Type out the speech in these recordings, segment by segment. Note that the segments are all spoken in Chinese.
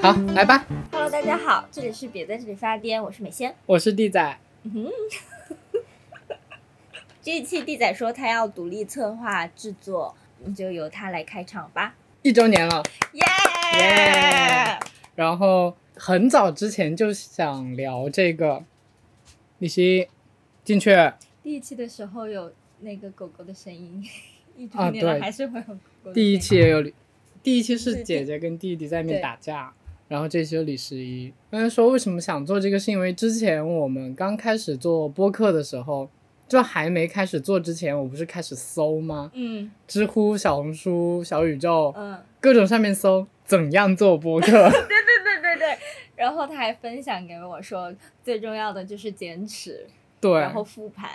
好，来吧，Hello，大家好，这里是别在这里发癫，我是美仙。我是地仔。嗯这一期地仔说他要独立策划制作，那就由他来开场吧。一周年了，耶、耶然后很早之前就想聊这个，李希进去，第一期的时候有那个狗狗的声音，一周啊年了对还是会有狗狗的第一期也有李，第一期是姐姐跟弟弟在那边打架，然后这期有李十一。刚才说为什么想做这个，是因为之前我们刚开始做播客的时候，就还没开始做之前，我不是开始搜吗？嗯知乎、小红书、小宇宙，嗯，各种上面搜怎样做播客。对对对对对。然后他还分享给我说，最重要的就是坚持，对，然后复盘，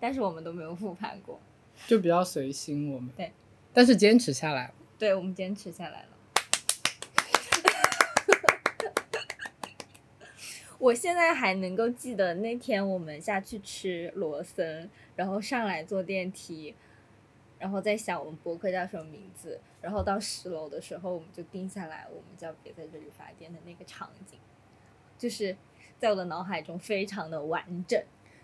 但是我们都没有复盘过。就比较随心我们。对，但是坚持下来了。对，我们坚持下来了。我现在还能够记得那天我们下去吃罗森，然后上来坐电梯，然后在想我们博客叫什么名字，然后到十楼的时候我们就定下来，我们叫别在这里发电的那个场景，就是在我的脑海中非常的完整。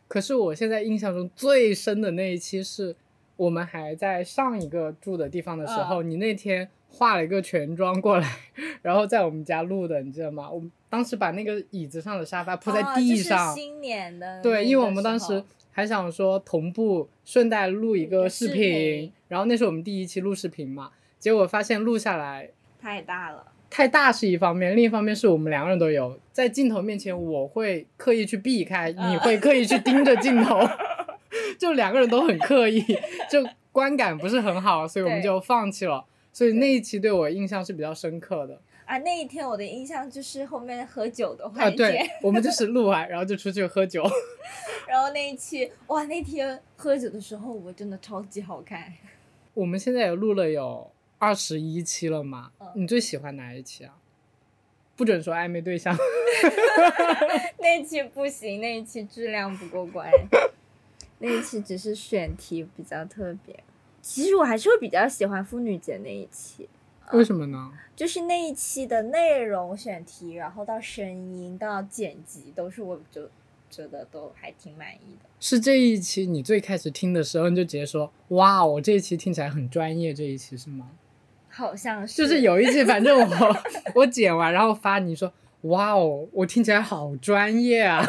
可是我现在印象中最深的那一期是我们还在上一个住的地方的时候，你那天化了一个全妆过来，然后在我们家录的，你记得吗？我们当时把那个椅子上的沙发铺在哦地上，就是新年的对，因为我们当时时还想说同步顺带录一个视视，频然后那是我们第一期录视频嘛，结果发现录下来太大了。太大是一方面，另一方面是我们两个人都有在镜头面前，我会刻意去避开，嗯。你会刻意去盯着镜头，就两个人都很刻意，就观感不是很好，所以我们就放弃了。所以那一期对我印象是比较深刻的。啊，那一天我的印象就是后面喝酒的啊，环节，对，我们就是录完然后就出去喝酒，然后那一期哇，那天喝酒的时候我真的超级好看。我们现在也录了有二十一期了嘛，嗯你最喜欢哪一期啊？不准说暧昧对象，那一期不行，那一期质量不过关，那一期只是选题比较特别。其实我还是会比较喜欢妇女节那一期，为什么呢？就是那一期的内容选题，然后到声音到剪辑，都是我就觉得都还挺满意的。是这一期你最开始听的时候，你就直接说哇，我这一期听起来很专业，这一期是吗？好像是，就是有一期，反正我 我剪完然后发你说哇哦，我听起来好专业啊！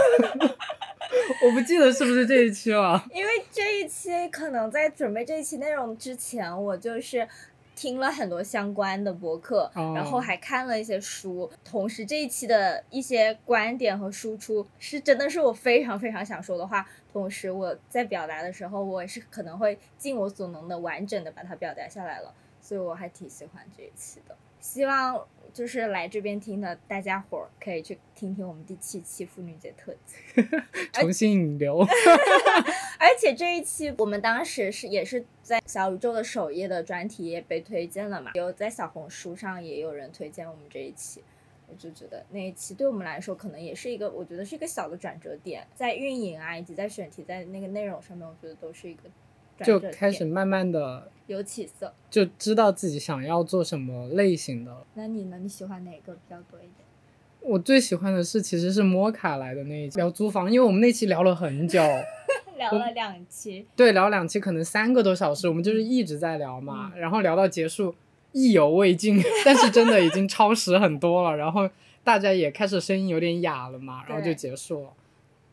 我不记得是不是这一期了。因为这一期可能在准备这一期内容之前，我就是听了很多相关的博客，哦然后还看了一些书，同时这一期的一些观点和输出是真的是我非常非常想说的话，同时我在表达的时候，我也是可能会尽我所能的完整的把它表达下来了，所以我还挺喜欢这一期的。希望就是来这边听的大家伙儿可以去听听我们第七期妇女节特辑。重新引流，而且这一期我们当时是也是在小宇宙的首页的专题也被推荐了嘛，有在小红书上也有人推荐我们这一期，我就觉得那一期对我们来说可能也是一个，我觉得是一个小的转折点，在运营啊以及在选题在那个内容上面，我觉得都是一个转就，开始慢慢的有起色。就知道自己想要做什么类型的。那你呢？你喜欢哪个比较多一点？我最喜欢的是其实是摩卡来的那一期聊租房，因为我们那期聊了很久，聊了两期，对，聊两期可能三个多小时，我们就是一直在聊嘛，然后聊到结束意犹未尽，但是真的已经超时很多了，然后大家也开始声音有点哑了嘛，然后就结束了。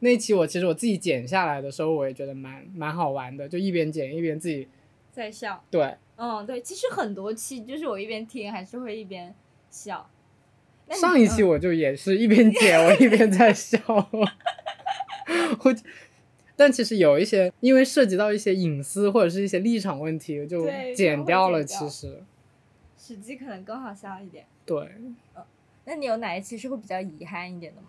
那期我其实我自己剪下来的时候，我也觉得蛮蛮好玩的，就一边剪一边自己在笑。对，嗯，对，其实很多期就是我一边听还是会一边笑。上一期嗯我就也是一边剪我一边在笑，我但其实有一些因为涉及到一些隐私或者是一些立场问题，就剪掉了。其实实际可能更好笑一点。对，那你有哪一期是会比较遗憾一点的吗？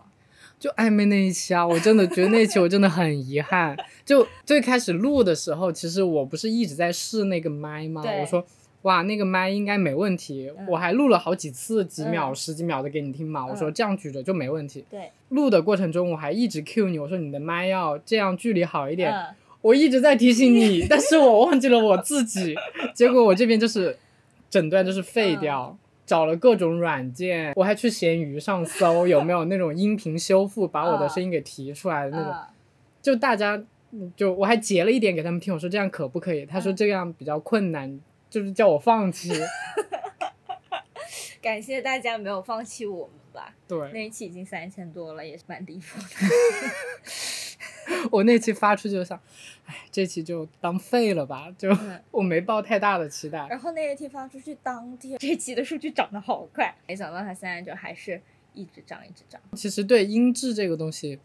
就暧昧那一期啊，我真的觉得那一期我真的很遗憾。就最开始录的时候，其实我不是一直在试那个麦吗？我说哇，那个麦应该没问题。嗯我还录了好几次，几秒、嗯十几秒的给你听嘛。我说嗯这样举着就没问题。对，录的过程中，我还一直 cue 你，我说你的麦要这样距离好一点。嗯，我一直在提醒你，但是我忘记了我自己，结果我这边就是整段就是废掉，找了各种软件，我还去闲鱼上搜有没有那种音频修复，把我的声音给提出来的那种，嗯就大家就我还截了一点给他们听，我说这样可不可以？他说这样比较困难，就是叫我放弃。感谢大家没有放弃我们吧。对那一期已经三千多了，也是蛮离谱的。我那期发出去就想，哎，这期就当废了吧，就嗯 我没抱太大的期待。然后那一期发出去当天，这期的数据涨得好快，没想到它现在就还是一直涨，一直涨。其实对音质这个东西，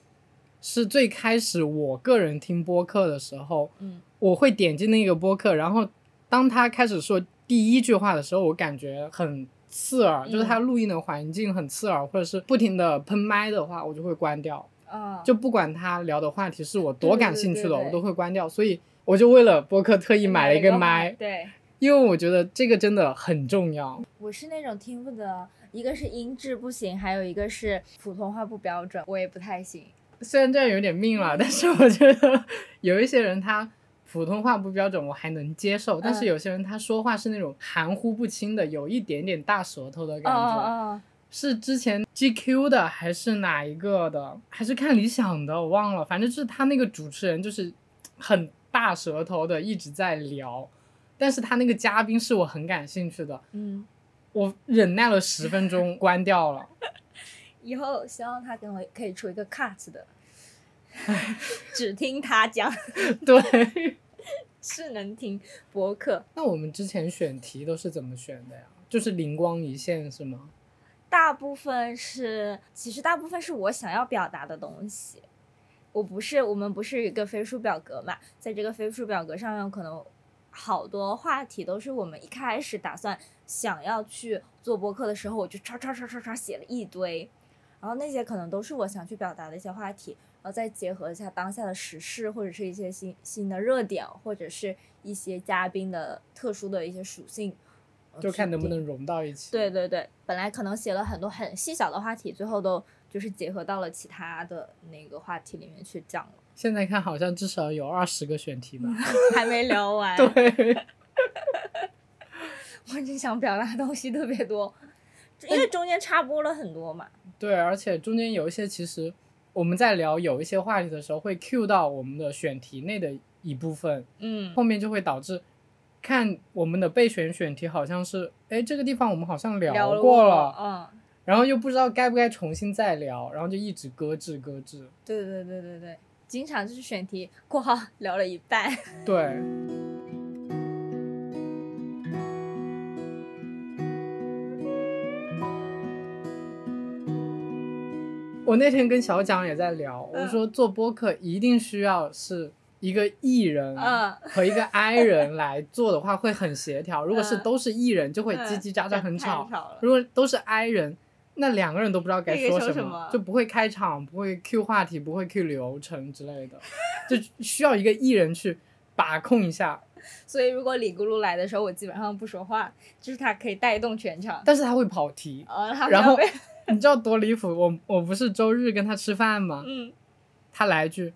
是最开始我个人听播客的时候，嗯我会点进那个播客，然后当他开始说第一句话的时候，我感觉很刺耳，就是他录音的环境很刺耳，或者是不停的喷麦的话，我就会关掉。啊，就不管他聊的话题是我多感兴趣的，对对对对我都会关掉。所以我就为了播客特意买了一个麦，对，因为我觉得这个真的很重要。我是那种听不得，一个是音质不行，还有一个是普通话不标准，我也不太行。虽然这样有点命了，但是我觉得 有一些人他普通话不标准，我还能接受，但是嗯有些人他说话是那种含糊不清的，有一点点大舌头的感觉。哦是之前 GQ 的还是哪一个的？还是看理想的？我忘了，反正就是他那个主持人就是很大舌头的，一直在聊，但是他那个嘉宾是我很感兴趣的，嗯，我忍耐了十分钟关掉了。以后希望他跟我可以出一个 cut 的，只听他讲，对，是能听博客。那我们之前选题都是怎么选的呀？就是灵光一现是吗？大部分是，其实大部分是我想要表达的东西。我不是，我们不是一个飞书表格嘛，在这个飞书表格上面，可能好多话题都是我们一开始打算想要去做播客的时候，我就唰唰唰唰唰写了一堆，然后那些可能都是我想去表达的一些话题，然后再结合一下当下的时事，或者是一些新新的热点，或者是一些嘉宾的特殊的一些属性，就看能不能融到一起。对对对，本来可能写了很多很细小的话题，最后都就是结合到了其他的那个话题里面去讲了，现在看好像至少有二十个选题吧。还没聊完。对，我只想表达东西特别多，因为中间插播了很多嘛。对，而且中间有一些其实我们在聊有一些话题的时候，会 cue 到我们的选题内的一部分，嗯后面就会导致看我们的备选选题好像是，哎，这个地方我们好像聊聊过了，嗯，然后又不知道该不该重新再聊，然后就一直搁置搁置。对对对对对，经常就是选题（括号聊了一半）。对，我那天跟小蒋也在聊，我嗯。说做播客一定需要是一个艺人嗯和一个 I 人来做的话会很协调，如果是嗯都是艺人就会嗯叽叽喳喳很吵，如果都是 I 人，那两个人都不知道该说什么就不会开场，不会 Q 话题，不会 Q 流程之类的，就需要一个艺人去把控一下，所以如果李咕噜来的时候，我基本上不说话，就是他可以带动全场。但是他会跑题。然后 你知道多离谱？我我不是周日跟他吃饭吗？嗯他来一句，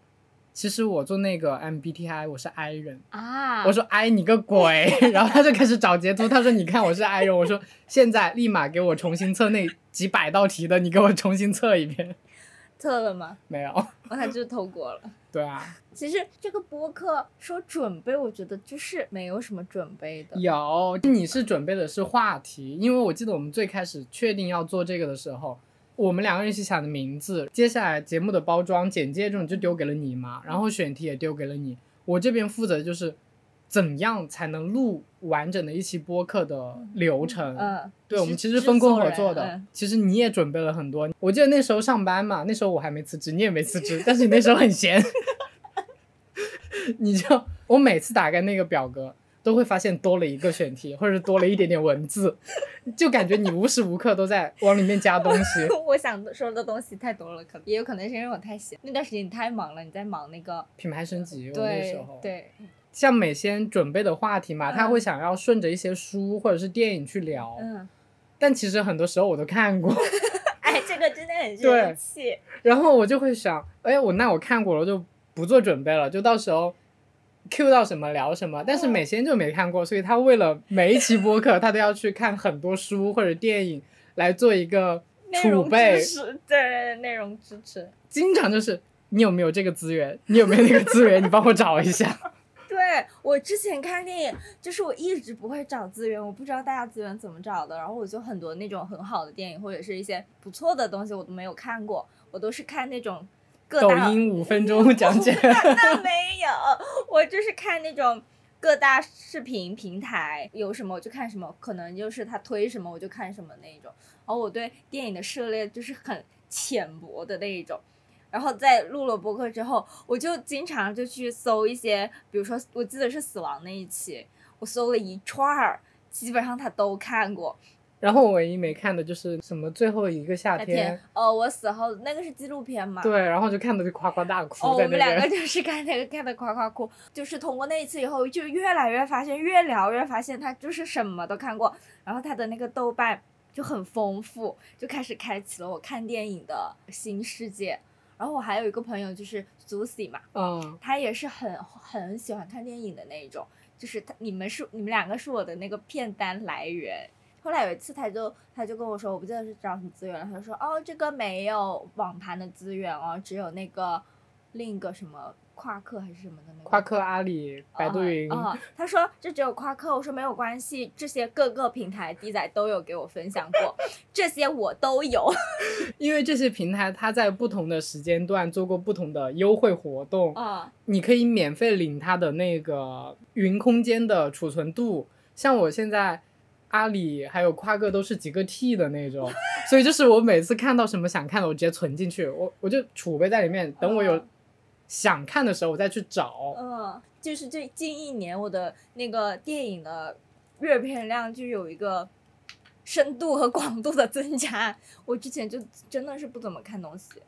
其实我做那个 MBTI 我是 I 人。啊，我说 I 你个鬼！然后他就开始找截图，他说你看我是 I 人，我说现在立马给我重新测那几百道题的，你给我重新测一遍。测了吗？没有，哦，他就是透过了。对啊，其实这个播客说准备，我觉得就是没有什么准备的。有你是准备的是话题，因为我记得我们最开始确定要做这个的时候，我们两个人一起想的名字，接下来节目的包装、简介这种就丢给了你嘛，然后选题也丢给了你，我这边负责就是怎样才能录完整的一期播客的流程。嗯，对，我们其实分工合作的。嗯其实你也准备了很多，我记得那时候上班嘛，那时候我还没辞职，你也没辞职，但是你那时候很闲，你就我每次打开那个表格，都会发现多了一个选题，或者是多了一点点文字，就感觉你无时无刻都在往里面加东西。我想说的东西太多了，可能也有可能是因为我太闲。那段时间你太忙了，你在忙那个，品牌升级，我那时对候，对，像美仙准备的话题嘛，他嗯会想要顺着一些书或者是电影去聊，嗯，但其实很多时候我都看过。哎，这个真的很对生气。然后我就会想，哎，我那我看过了，就不做准备了，就到时候 Q 到什么聊什么，但是美仙就没看过，所以他为了每一期播客，他都要去看很多书或者电影来做一个储备，对内容支持。经常就是你有没有这个资源，你有没有那个资源，你帮我找一下。对我之前看电影，就是我一直不会找资源，我不知道大家资源怎么找的，然后我就很多那种很好的电影或者是一些不错的东西我都没有看过，我都是看那种。抖音五分钟讲解，那没有，我就是看那种各大视频平台有什么我就看什么，可能就是他推什么我就看什么那一种。然后我对电影的涉猎就是很浅薄的那一种。然后在录了播客之后，我就经常就去搜一些，比如说我记得是死亡那一期，我搜了一串儿，基本上他都看过。然后我唯一没看的就是什么最后一个夏天，哦，我死后那个是纪录片嘛？对，然后就看的就夸夸大哭。哦，我们两个就 是看那个看的夸夸哭，就是通过那一次以后，就越来越发现，越聊越发现他就是什么都看过，然后他的那个豆瓣就很丰富，就开始开启了我看电影的新世界。然后我还有一个朋友就是 Zusi 嘛，嗯，他也是很很喜欢看电影的那一种，就是他你们是你们两个是我的那个片单来源。后来有一次，他就他就跟我说，我不记得是找什么资源了。他说：“哦，这个没有网盘的资源哦，只有那个另一个什么夸克还是什么的那个。”夸克、阿里、百度云。啊，他说这只有夸克。我说没有关系，这些各个平台 D 仔都有给我分享过，这些我都有。因为这些平台它在不同的时间段做过不同的优惠活动啊，你可以免费领它的那个云空间的储存度。像我现在。阿里还有夸克都是几个 T 的那种，所以就是我每次看到什么想看的，我直接存进去，我我就储备在里面，等我有想看的时候我再去找。嗯，就是这近一年我的那个电影的阅片量就有一个深度和广度的增加，我之前就真的是不怎么看东西。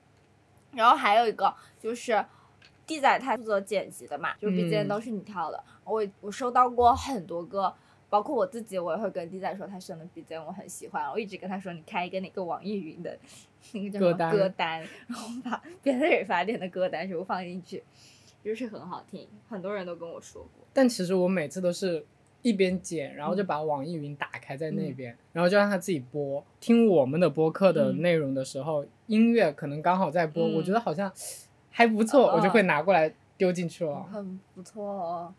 然后还有一个就是地仔他负责剪辑的嘛，就毕竟都是你挑的，我我收到过很多个。包括我自己，我也会跟 D 仔说他选的 BGM 我很喜欢，我一直跟他说你开一个那个网易云的那个叫什么歌单，然后把别的人发点的歌单全部放进去，就是很好听，很多人都跟我说过。但其实我每次都是一边剪，然后就把网易云打开在那边，然后就让他自己播。听我们的播客的内容的时候，音乐可能刚好在播，我觉得好像还不错，我就会拿过来丢进去了。很不错哦。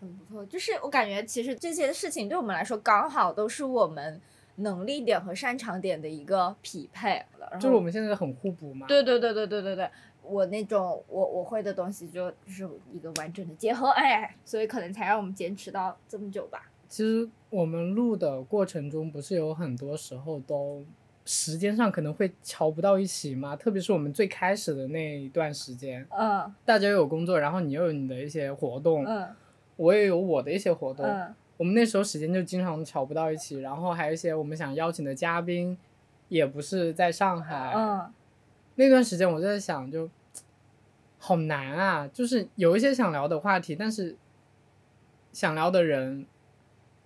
很不错，就是我感觉其实这些事情对我们来说刚好都是我们能力点和擅长点的一个匹配了就是我们现在很互补嘛。对对对对对对对，我那种我我会的东西就是一个完整的结合，哎，所以可能才让我们坚持到这么久吧。其实我们录的过程中，不是有很多时候都时间上可能会瞧不到一起吗？特别是我们最开始的那一段时间，嗯，大家有工作，然后你又有你的一些活动，嗯。我也有我的一些活动，我们那时候时间就经常巧不到一起，然后还有一些我们想邀请的嘉宾，也不是在上海。那段时间我就在想，就好难啊，就是有一些想聊的话题，但是想聊的人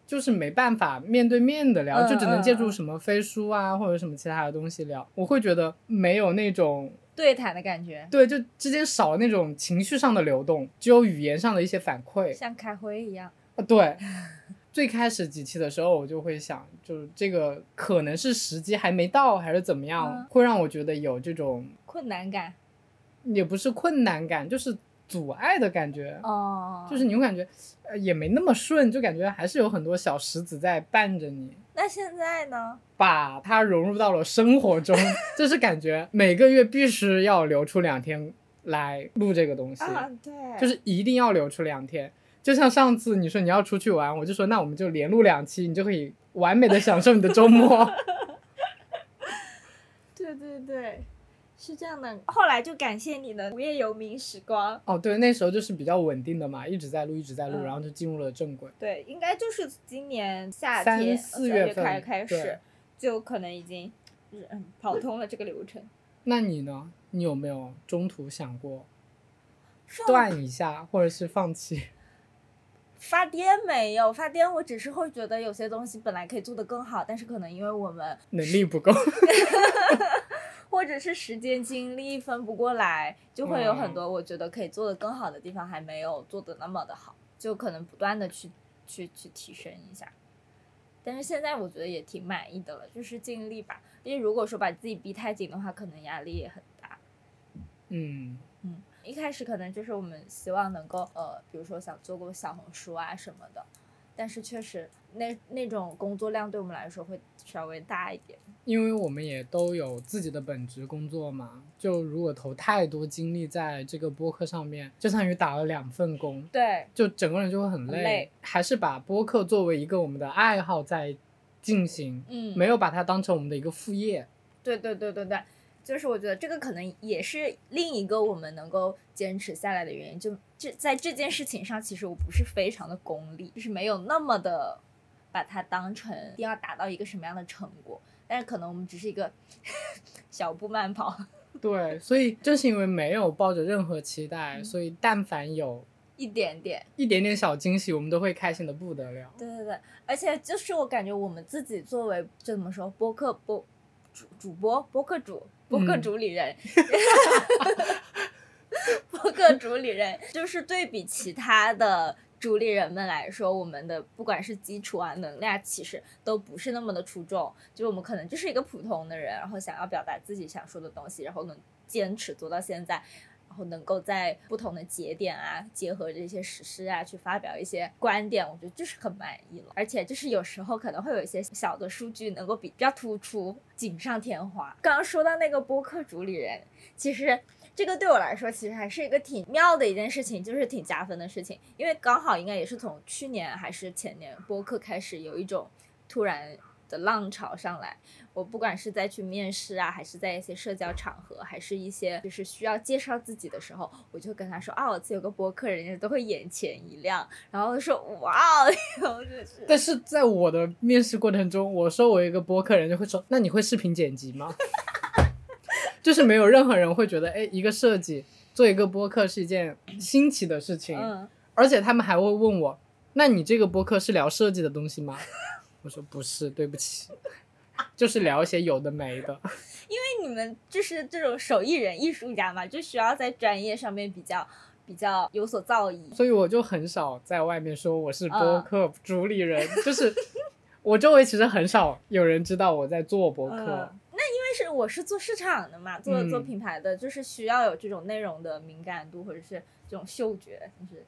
就是没办法面对面的聊，就只能借助什么飞书啊或者什么其他的东西聊。我会觉得没有那种。对谈的感觉，对，就之间少了那种情绪上的流动，只有语言上的一些反馈，像开会一样。啊，对，最开始几期的时候，我就会想，就是这个可能是时机还没到，还是怎么样，会让我觉得有这种困难感，也不是困难感，就是阻碍的感觉。哦，就是你会感觉，呃，也没那么顺，就感觉还是有很多小石子在绊着你。那现在呢？把它融入到了生活中，就是感觉每个月必须要留出两天来录这个东西。啊，对，就是一定要留出两天。就像上次你说你要出去玩，我就说那我们就连录两期，你就可以完美的享受你的周末。对 对对。是这样的，后来就感谢你的无业游民时光。哦，对，那时候就是比较稳定的嘛，一直在录，一直在录，然后就进入了正轨。对，应该就是今年夏天四月份开开始，就可能已经嗯跑通了这个流程。那你呢？你有没有中途想过断一下，或者是放弃？发癫没有发癫，我只是会觉得有些东西本来可以做得更好，但是可能因为我们能力不够。或者是时间精力分不过来，就会有很多我觉得可以做的更好的地方还没有做的那么的好，就可能不断的去去去提升一下。但是现在我觉得也挺满意的了，就是尽力吧。因为如果说把自己逼太紧的话，可能压力也很大。嗯嗯，一开始可能就是我们希望能够呃，比如说想做过小红书啊什么的，但是确实那那种工作量对我们来说会稍微大一点。因为我们也都有自己的本职工作嘛，就如果投太多精力在这个播客上面，就相当于打了两份工，对，就整个人就会很累。很累还是把播客作为一个我们的爱好在进行，嗯，没有把它当成我们的一个副业。对对对对对，就是我觉得这个可能也是另一个我们能够坚持下来的原因。就这在这件事情上，其实我不是非常的功利，就是没有那么的把它当成一定要达到一个什么样的成果。但是可能我们只是一个 小步慢跑，对，所以正是因为没有抱着任何期待，嗯所以但凡有一点点。一点点小惊喜，我们都会开心的不得了。对对对，而且就是我感觉我们自己作为就怎么说播客播主主播播客主播客嗯主理人，播客主理人就是对比其他的主理人们来说，我们的不管是基础啊能量，其实都不是那么的出众。就我们可能就是一个普通的人，然后想要表达自己想说的东西，然后能坚持做到现在。然后能够在不同的节点啊，结合这些时事啊，去发表一些观点，我觉得就是很满意了。而且就是有时候可能会有一些小的数据能够比较突出，锦上添花。刚刚说到那个播客主理人，其实这个对我来说其实还是一个挺妙的一件事情，就是挺加分的事情，因为刚好应该也是从去年还是前年播客开始有一种突然的浪潮上来。我不管是在去面试啊，还是在一些社交场合，还是一些就是需要介绍自己的时候，我就跟他说啊，我自己有个播客，人家都会眼前一亮，然后说哇哦，然后就是 但是在我的面试过程中，我说我有一个播客，人就会说：“那你会视频剪辑吗？” 就是没有任何人会觉得，哎，一个设计做一个播客是一件新奇的事情，嗯，而且他们还会问我：“那你这个播客是聊设计的东西吗？”我说：“不是，对不起，就是聊一些有的没的。因为你们就是这种手艺人、艺术家嘛，就需要在专业上面比较比较有所造诣”。所以我就很少在外面说我是播嗯客主理人，就是我周围其实很少有人知道我在做播客。嗯那因为是我是做市场的嘛，做嗯做品牌的，就是需要有这种内容的敏感度或者是这种嗅觉，就是，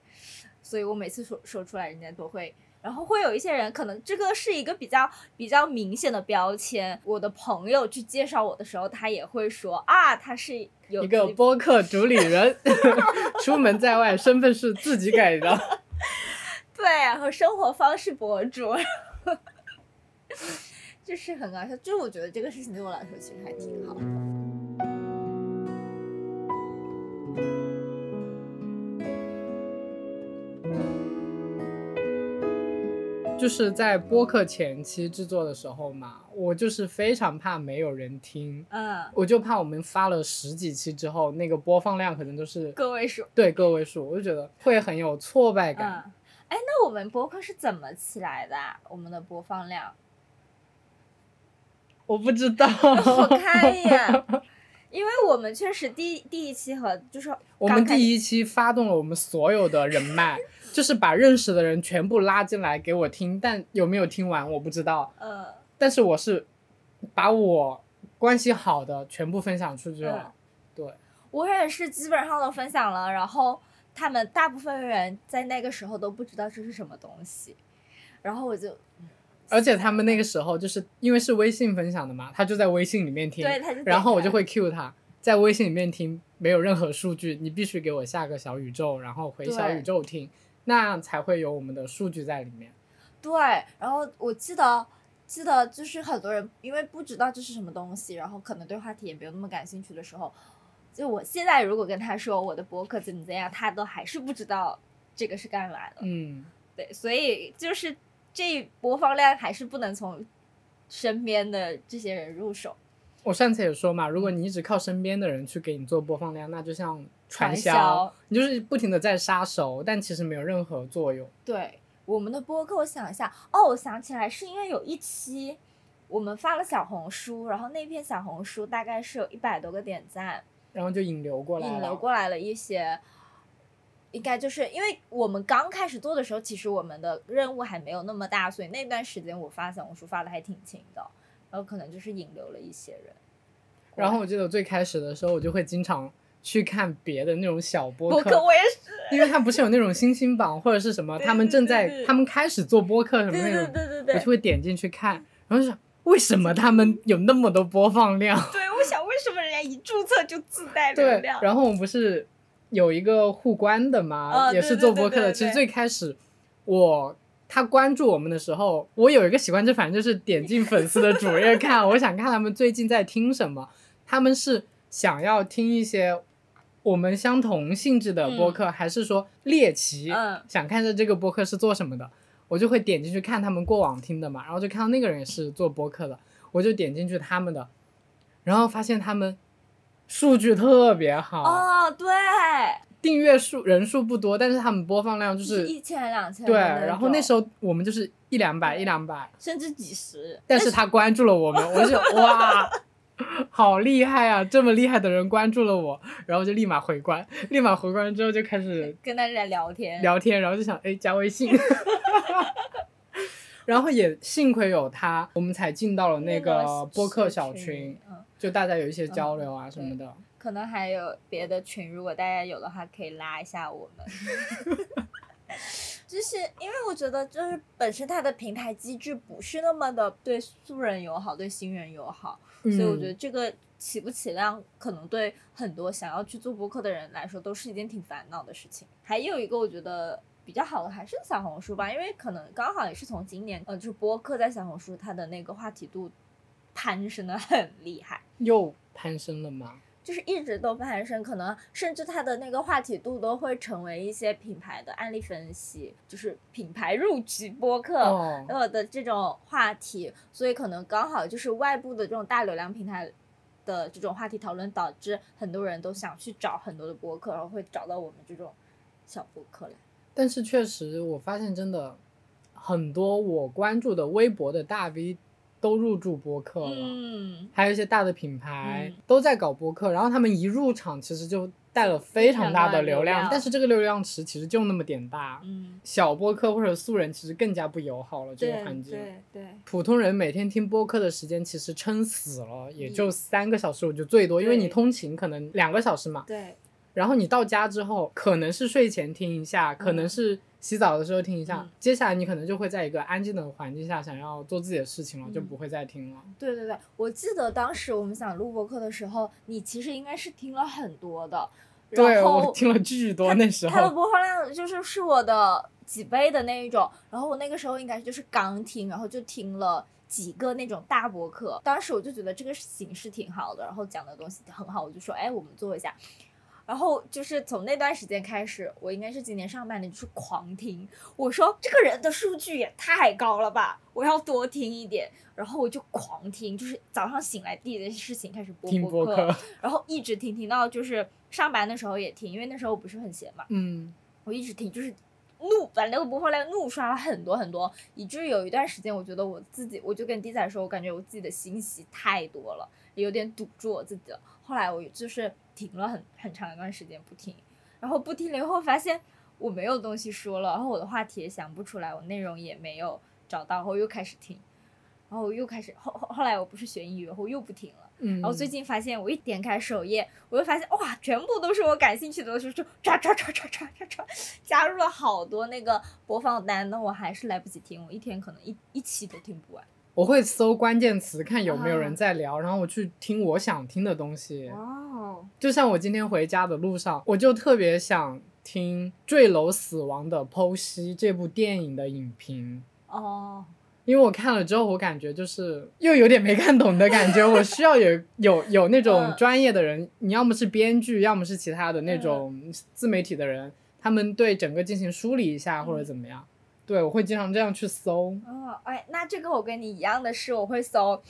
所以我每次说说出来，人家都会。然后会有一些人，可能这个是一个比较比较明显的标签。我的朋友去介绍我的时候，他也会说啊，他是有一个播客主理人，出门在外身份是自己改的。对，然后生活方式博主，就是很搞笑。就我觉得这个事情对我来说其实还挺好的。就是在播客前期制作的时候嘛，我就是非常怕没有人听，嗯，我就怕我们发了十几期之后，那个播放量可能都是个位数。对个位数，我就觉得会很有挫败感。嗯，哎，那我们播客是怎么起来的啊？我们的播放量，我不知道，我看一眼，因为我们确实第第一期和就是我们第一期发动了我们所有的人脉，就是把认识的人全部拉进来给我听，但有没有听完我不知道。呃但是我是把我关系好的全部分享出去嗯了。对，我也是基本上都分享了，然后他们大部分人在那个时候都不知道这是什么东西，然后我就而且他们那个时候就是因为是微信分享的嘛，他就在微信里面听，对他就然后我就会 cue 他在微信里面听，没有任何数据，你必须给我下个小宇宙，然后回小宇宙听，那样才会有我们的数据在里面。对，然后我记得记得就是很多人因为不知道这是什么东西，然后可能对话题也没有那么感兴趣的时候，就我现在如果跟他说我的博客怎么怎样，他都还是不知道这个是干嘛的。嗯，对，所以就是这播放量还是不能从身边的这些人入手。我上次也说嘛，如果你一直靠身边的人去给你做播放量，那就像传传销你就是不停的在杀熟，但其实没有任何作用。对我们的播客，我想一下，哦，我想起来是因为有一期我们发了小红书，然后那篇小红书大概是有一百多个点赞，然后就引流过来了，引流过来了一些。应该就是因为我们刚开始做的时候，其实我们的任务还没有那么大，所以那段时间我发小红书发的还挺勤的，然后可能就是引流了一些人。然后我记得最开始的时候，我就会经常去看别的那种小播客，我也是，因为他不是有那种星星榜或者是什么，他们正在他们开始做播客什么那种，对对对，我就会点进去看，然后想为什么他们有那么多播放量？对，我想为什么人家一注册就自带流量？然后我们不是。有一个互关的嘛，也是做播客的。其实最开始，我他关注我们的时候，我有一个习惯，就反正就是点进粉丝的主页看，我想看他们最近在听什么。他们是想要听一些我们相同性质的播客，还是说猎奇？想看着这个播客是做什么的，我就会点进去看他们过往听的嘛。然后就看到那个人也是做播客的，我就点进去他们的，然后发现他们。数据特别好哦，对，订阅数人数不多，但是他们播放量就是一千两千。对，然后那时候我们就是一两百一两百，甚至几十。但是他关注了我们，我就 哇，好厉害啊！这么厉害的人关注了我，然后就立马回关，立马回关之后就开始跟大家聊天聊天，然后就想哎加微信，然后也幸亏有他，我们才进到了那个播客小群。就大家有一些交流啊什么的，可能还有别的群，如果大家有的话，可以拉一下我们。就是因为我觉得，就是本身它的平台机制不是那么的对素人友好，对新人友好，所以我觉得这个起不起量，可能对很多想要去做播客的人来说，都是一件挺烦恼的事情。还有一个我觉得比较好的还是小红书吧，因为可能刚好也是从今年，呃，就是播客在小红书它的那个话题度。攀升的很厉害，又攀升了吗？就是一直都攀升，可能甚至它的那个话题度都会成为一些品牌的案例分析，就是品牌入局播客呃的这种话题，所以可能刚好就是外部的这种大流量平台的这种话题讨论，导致很多人都想去找很多的播客，然后会找到我们这种小播客来。但是确实，我发现真的很多我关注的微博的大 V。都入驻播客了，嗯，还有一些大的品牌都在搞播客，然后他们一入场其实就带了非常大的流量，但是这个流量池其实就那么点大，嗯，小播客或者素人其实更加不友好了这个环境，对对，普通人每天听播客的时间其实撑死了也就三个小时，我觉得最多，因为你通勤可能两个小时嘛，对，然后你到家之后可能是睡前听一下，可能是。洗澡的时候听一下，接下来你可能就会在一个安静的环境下想要做自己的事情了，就不会再听了。对对对，我记得当时我们想录播课的时候，你其实应该是听了很多的。对，我听了巨多那时候。它的播放量就是是我的几倍的那一种，然后我那个时候应该就是刚听，然后就听了几个那种大播客，当时我就觉得这个形式挺好的，然后讲的东西很好，我就说，哎，我们做一下。然后就是从那段时间开始，我应该是今年上半年就是狂听。我说这个人的数据也太高了吧，我要多听一点。然后我就狂听，就是早上醒来第一件事情开始播播客，然后一直听听到就是上班的时候也听，因为那时候我不是很闲嘛。嗯，我一直听，就是怒把那个播放量怒刷了很多很多，以至于有一段时间我觉得我自己，我就跟 D 仔说，我感觉我自己的信息太多了，有点堵住我自己了。后来我就是。停了很很长一段时间不听，然后不听了以后发现我没有东西说了，然后我的话题也想不出来，我内容也没有找到，然后又开始听，然后又开始后后后来我不是学英语，然后又不听了，嗯，然后最近发现我一点开首页，我就发现哇，全部都是我感兴趣的，就就唰唰唰唰唰唰唰，加入了好多那个播放单，那我还是来不及听，我一天可能一一期都听不完。我会搜关键词，看有没有人在聊，然后我去听我想听的东西。哦，就像我今天回家的路上，我就特别想听《坠楼死亡的剖析》这部电影的影评。哦，因为我看了之后，我感觉就是又有点没看懂的感觉，我需要有 有有那种专业的人，你要么是编剧，要么是其他的那种自媒体的人，他们对整个进行梳理一下或者怎么样。对，我会经常这样去搜。哦，哎，那这个我跟你一样的是，我会搜，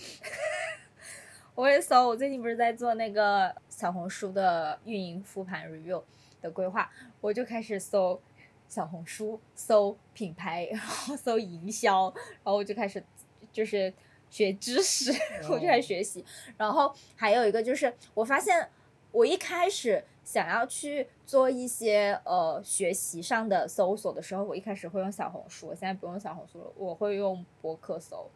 我会搜。我最近不是在做那个小红书的运营复盘 review 的规划，我就开始搜小红书，搜品牌，然后搜营销，然后我就开始就是学知识，我就开始学习。然后还有一个就是，我发现我一开始想要去做一些呃学习上的搜索的时候，我一开始会用小红书，我现在不用小红书了，我会用博客搜。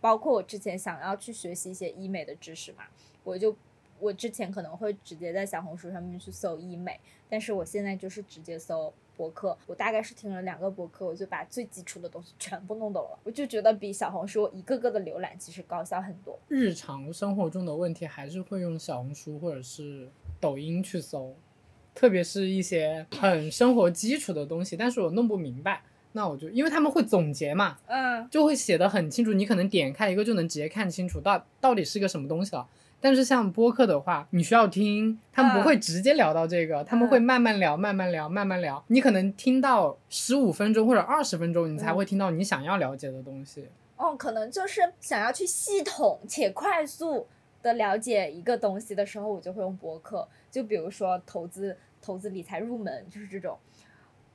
包括我之前想要去学习一些医美的知识嘛，我就。我之前可能会直接在小红书上面去搜医美，但是我现在就是直接搜博客。我大概是听了两个博客，我就把最基础的东西全部弄懂了。我就觉得比小红书一个个的浏览其实高效很多。日常生活中的问题还是会用小红书或者是抖音去搜，特别是一些很生活基础的东西，但是我弄不明白，那我就因为他们会总结嘛，嗯，就会写的很清楚，你可能点开一个就能直接看清楚到到底是个什么东西了。但是像播客的话，你需要听，他们不会直接聊到这个，他们会慢慢聊，慢慢聊，慢慢聊。你可能听到十五分钟或者二十分钟，你才会听到你想要了解的东西。哦，可能就是想要去系统且快速的了解一个东西的时候，我就会用博客。就比如说投资、投资理财入门，就是这种。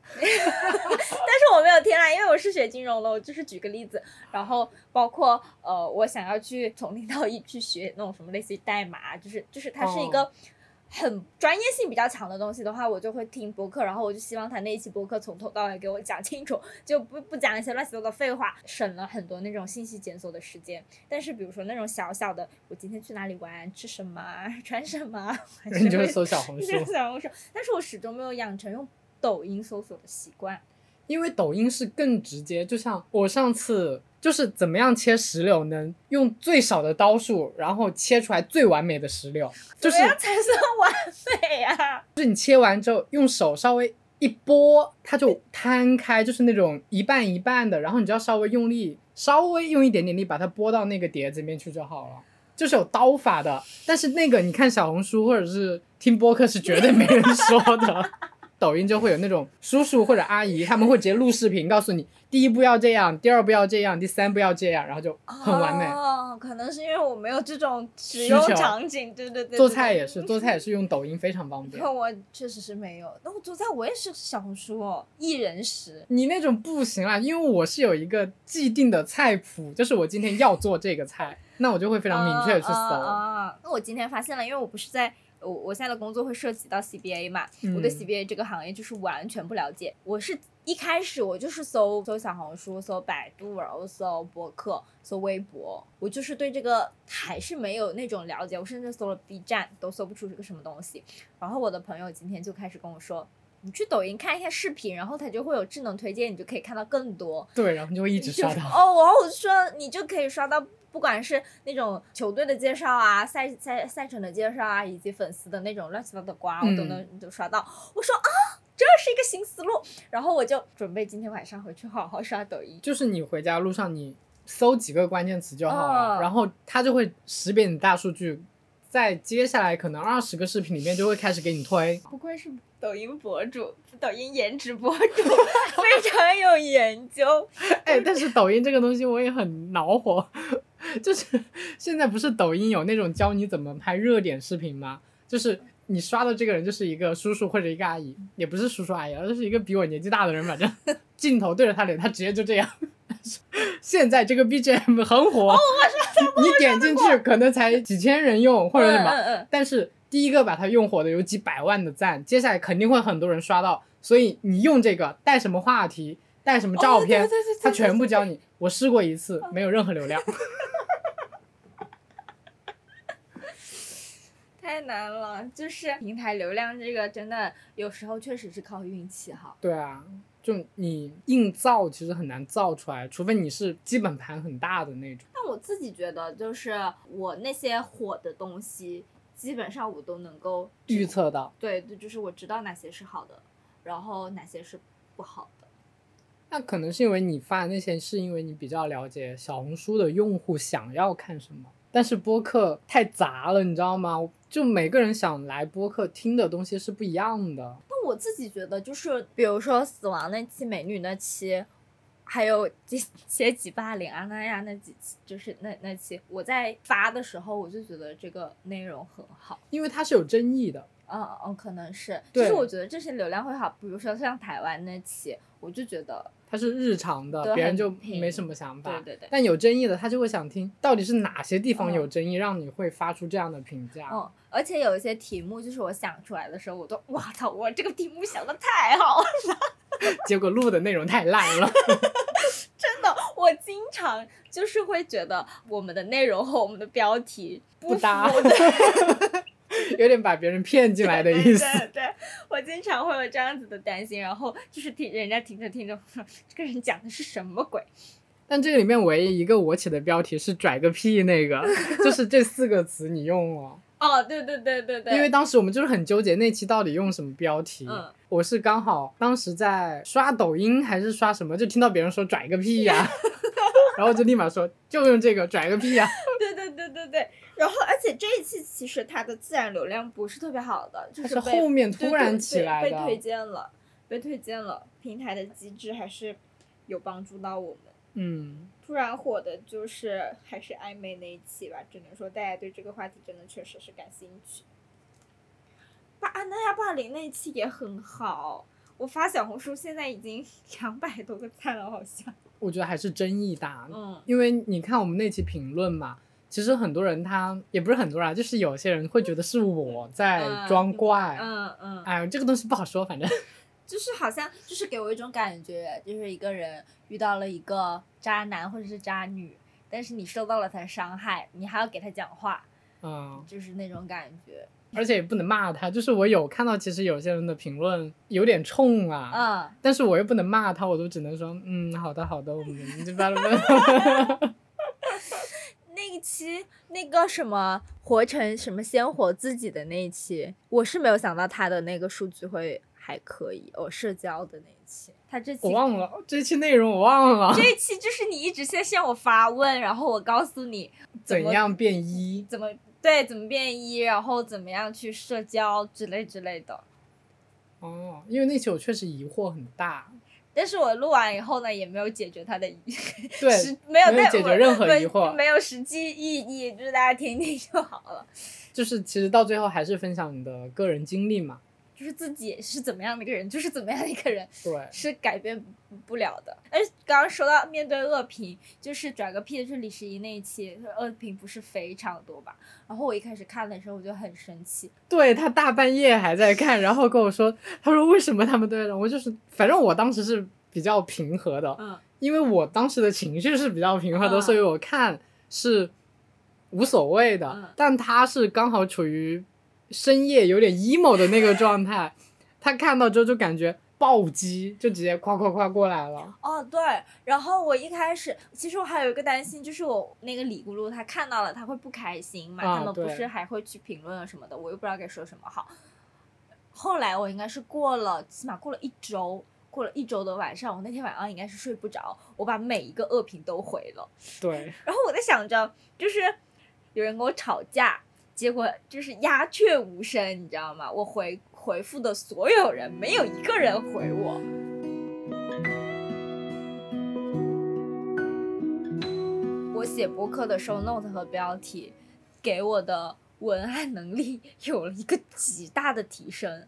但是我没有听啦，因为我是学金融的，我就是举个例子，然后包括呃，我想要去从零到一去学那种什么类似于代码，就是就是它是一个很专业性比较强的东西的话，我就会听播客，然后我就希望他那一期播客从头到尾给我讲清楚，就不不讲一些乱七八糟的废话，省了很多那种信息检索的时间。但是比如说那种小小的，我今天去哪里玩，吃什么，穿什么，你就会搜小红书，小红书，但是我始终没有养成用。抖音搜索的习惯，因为抖音是更直接，就像我上次就是怎么样切石榴，能用最少的刀数，然后切出来最完美的石榴，就是才算完美呀。就是你切完之后，用手稍微一拨，它就摊开，就是那种一半一半的，然后你就要稍微用力，稍微用一点点力把它拨到那个碟子里面去就好了，就是有刀法的。但是那个你看小红书或者是听播客是绝对没人说的。抖音就会有那种叔叔或者阿姨，他们会直接录视频，告诉你第一步要这样，第二步要这样，第三步要这样，然后就很完美。哦，可能是因为我没有这种使用场景，对对对。做菜也是，做菜也是用抖音非常方便。那 我确实是没有，那我做菜我也是小红书哦，一人食。你那种不行啦，因为我是有一个既定的菜谱，就是我今天要做这个菜，那我就会非常明确的去搜。啊，那我今天发现了，因为我不是在。我我现在的工作会涉及到 CBA 嘛，我对 CBA 这个行业就是完全不了解。我是一开始我就是搜搜小红书、搜百度，然后搜博客、搜微博，我就是对这个还是没有那种了解。我甚至搜了 B 站都搜不出是个什么东西。然后我的朋友今天就开始跟我说，你去抖音看一下视频，然后它就会有智能推荐，你就可以看到更多。对，然后你就会一直刷到。哦，然后我就说你就可以刷到。不管是那种球队的介绍啊，赛赛赛程的介绍啊，以及粉丝的那种乱七八糟的瓜，我都能都刷到。我说啊，这是一个新思路。然后我就准备今天晚上回去好好刷抖音。就是你回家路上你搜几个关键词就好了，然后它就会识别你大数据，在接下来可能二十个视频里面就会开始给你推。不愧是抖音博主，抖音颜值博主，非常有研究。哎，但是抖音这个东西我也很恼火。就是现在不是抖音有那种教你怎么拍热点视频吗？就是你刷的这个人就是一个叔叔或者一个阿姨，也不是叔叔阿姨，而是一个比我年纪大的人，反正 镜头对着他脸，他直接就这样。现在这个 BGM 很火，你点进去可能才几千人用或者什么，但是第一个把它用火的有几百万的赞，接下来肯定会很多人刷到，所以你用这个带什么话题，带什么照片，他全部教你。我试过一次，没有任何流量。太难了，就是平台流量这个真的有时候确实是靠运气哈。对啊，就你硬造其实很难造出来，除非你是基本盘很大的那种。但我自己觉得，就是我那些火的东西，基本上我都能够预测到。对，就是我知道哪些是好的，然后哪些是不好的。那可能是因为你发的那些，是因为你比较了解小红书的用户想要看什么。但是播客太杂了，你知道吗？就每个人想来播客听的东西是不一样的。那我自己觉得，就是比如说死亡那期、美女那期，还有这 些几霸凌阿那亚那几期，就是那那期，我在发的时候，我就觉得这个内容很好，因为它是有争议的。嗯嗯，可能是，就是我觉得这些流量会好。比如说像台湾那期，我就觉得它是日常的，别人就没什么想法。对对对。但有争议的，他就会想听到底是哪些地方嗯有争议，让你会发出这样的评价。嗯，而且有一些题目，就是我想出来的时候，我都哇操，我这个题目想的太好了，结果录的内容太烂了。真的，我经常就是会觉得我们的内容和我们的标题不搭 有点把别人骗进来的意思。对对对，我经常会有这样子的担心，然后就是听人家听着听着，这个人讲的是什么鬼？但这个里面唯一一个我起的标题是“拽个屁”，那个 就是这四个词你用了。哦，对对对对对，因为当时我们就是很纠结那期到底用什么标题。嗯我是刚好当时在刷抖音还是刷什么，就听到别人说“拽个屁呀、然后就立马说就用这个“拽个屁呀、对对对对对，然后而且这一期其实它的自然流量不是特别好的，就是是后面突然起来的。被推荐了，被推荐了，平台的机制还是有帮助到我们。嗯，突然火的就是还是暧昧那一期吧，只能说大家对这个话题真的确实是感兴趣。霸安那亚霸凌那一期也很好，我发小红书现在已经 两百多个赞了，好像。我觉得还是争议大，嗯因为你看我们那期评论嘛。其实很多人他也不是很多人啊，就是有些人会觉得是我在嗯装怪，嗯嗯，哎，这个东西不好说，反正 就是好像就是给我一种感觉，就是一个人遇到了一个渣男或者是渣女，但是你受到了他的伤害，你还要给他讲话，嗯，就是那种感觉。而且也不能骂他，就是我有看到，其实有些人的评论有点冲啊，嗯，但是我又不能骂他，我都只能说，嗯，好的好的，我们就巴拉巴拉。那一期那个什么活成什么鲜活自己的那一期，我是没有想到他的那个数据会还可以哦，社交的那一期，他这期我忘了这期内容，我忘了这一 期就是你一直先向我发问，然后我告诉你怎怎样变一。怎么对怎么变一，然后怎么样去社交之类之类的。哦，因为那期我确实疑惑很大，但是我录完以后呢，也没有解决他的疑，对实没有解决任何没疑惑没有实际意义，就是大家听听就好了。就是其实到最后还是分享你的个人经历嘛，就是自己是怎么样的一个人，就是怎么样的一个人，对，是改变不不了的。而刚刚说到面对恶评，就是转个屁，就是李十一那一期，恶评不是非常多吧？然后我一开始看的时候我就很生气，对他大半夜还在看，然后跟我说，他说为什么他们都在我就是，反正我当时是比较平和的，嗯因为我当时的情绪是比较平和的，嗯所以我看是无所谓的。嗯但他是刚好处于深夜有点 emo 的那个状态，他看到之后就感觉暴击，就直接夸夸夸过来了。哦，对，然后我一开始，其实我还有一个担心，就是我那个李咕噜他看到了，他会不开心嘛？啊他们不是还会去评论啊什么的，我又不知道该说什么好。后来我应该是过了，起码过了一周，过了一周的晚上，我那天晚上应该是睡不着，我把每一个恶评都回了。对，然后我在想着，就是有人跟我吵架，结果就是鸦雀无声，你知道吗？我回回复的所有人，没有一个人回我。我写博客的 show note 和标题，给我的文案能力 有了一个极大的提升，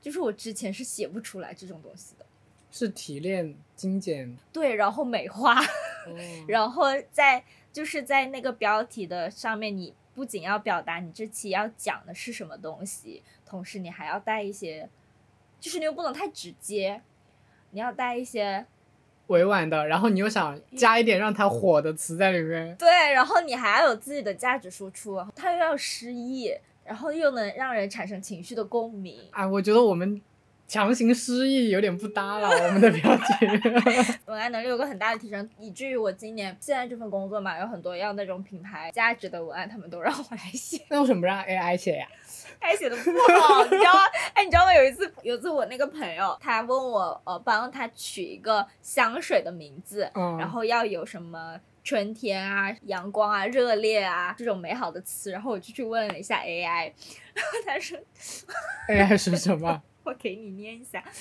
就是我之前是写不出来这种东西的。是提炼精简。对，然后美化。哦 然后在就是在那个标题的上面，你不仅要表达你这期要讲的是什么东西，同时你还要带一些，就是你又不能太直接，你要带一些委婉的，然后你又想加一点让它火的词在里面。对，然后你还要有自己的价值输出，它又要诗意，然后又能让人产生情绪的共鸣。哎，我觉得我们强行失忆有点不搭了，我们的标题。文案能力有个很大的提升，以至于我今年现在这份工作嘛，有很多要那种品牌价值的文案，他们都让我来写。那为什么不让 AI 写呀？他写的不好，你知道吗？哎，你知道吗？有一次，有一次我那个朋友，他问我，呃，帮他取一个香水的名字，嗯，然后要有什么春天啊、阳光啊、热烈啊这种美好的词，然后我就去问了一下 AI，然后他说，AI 是什么？我给你念一下。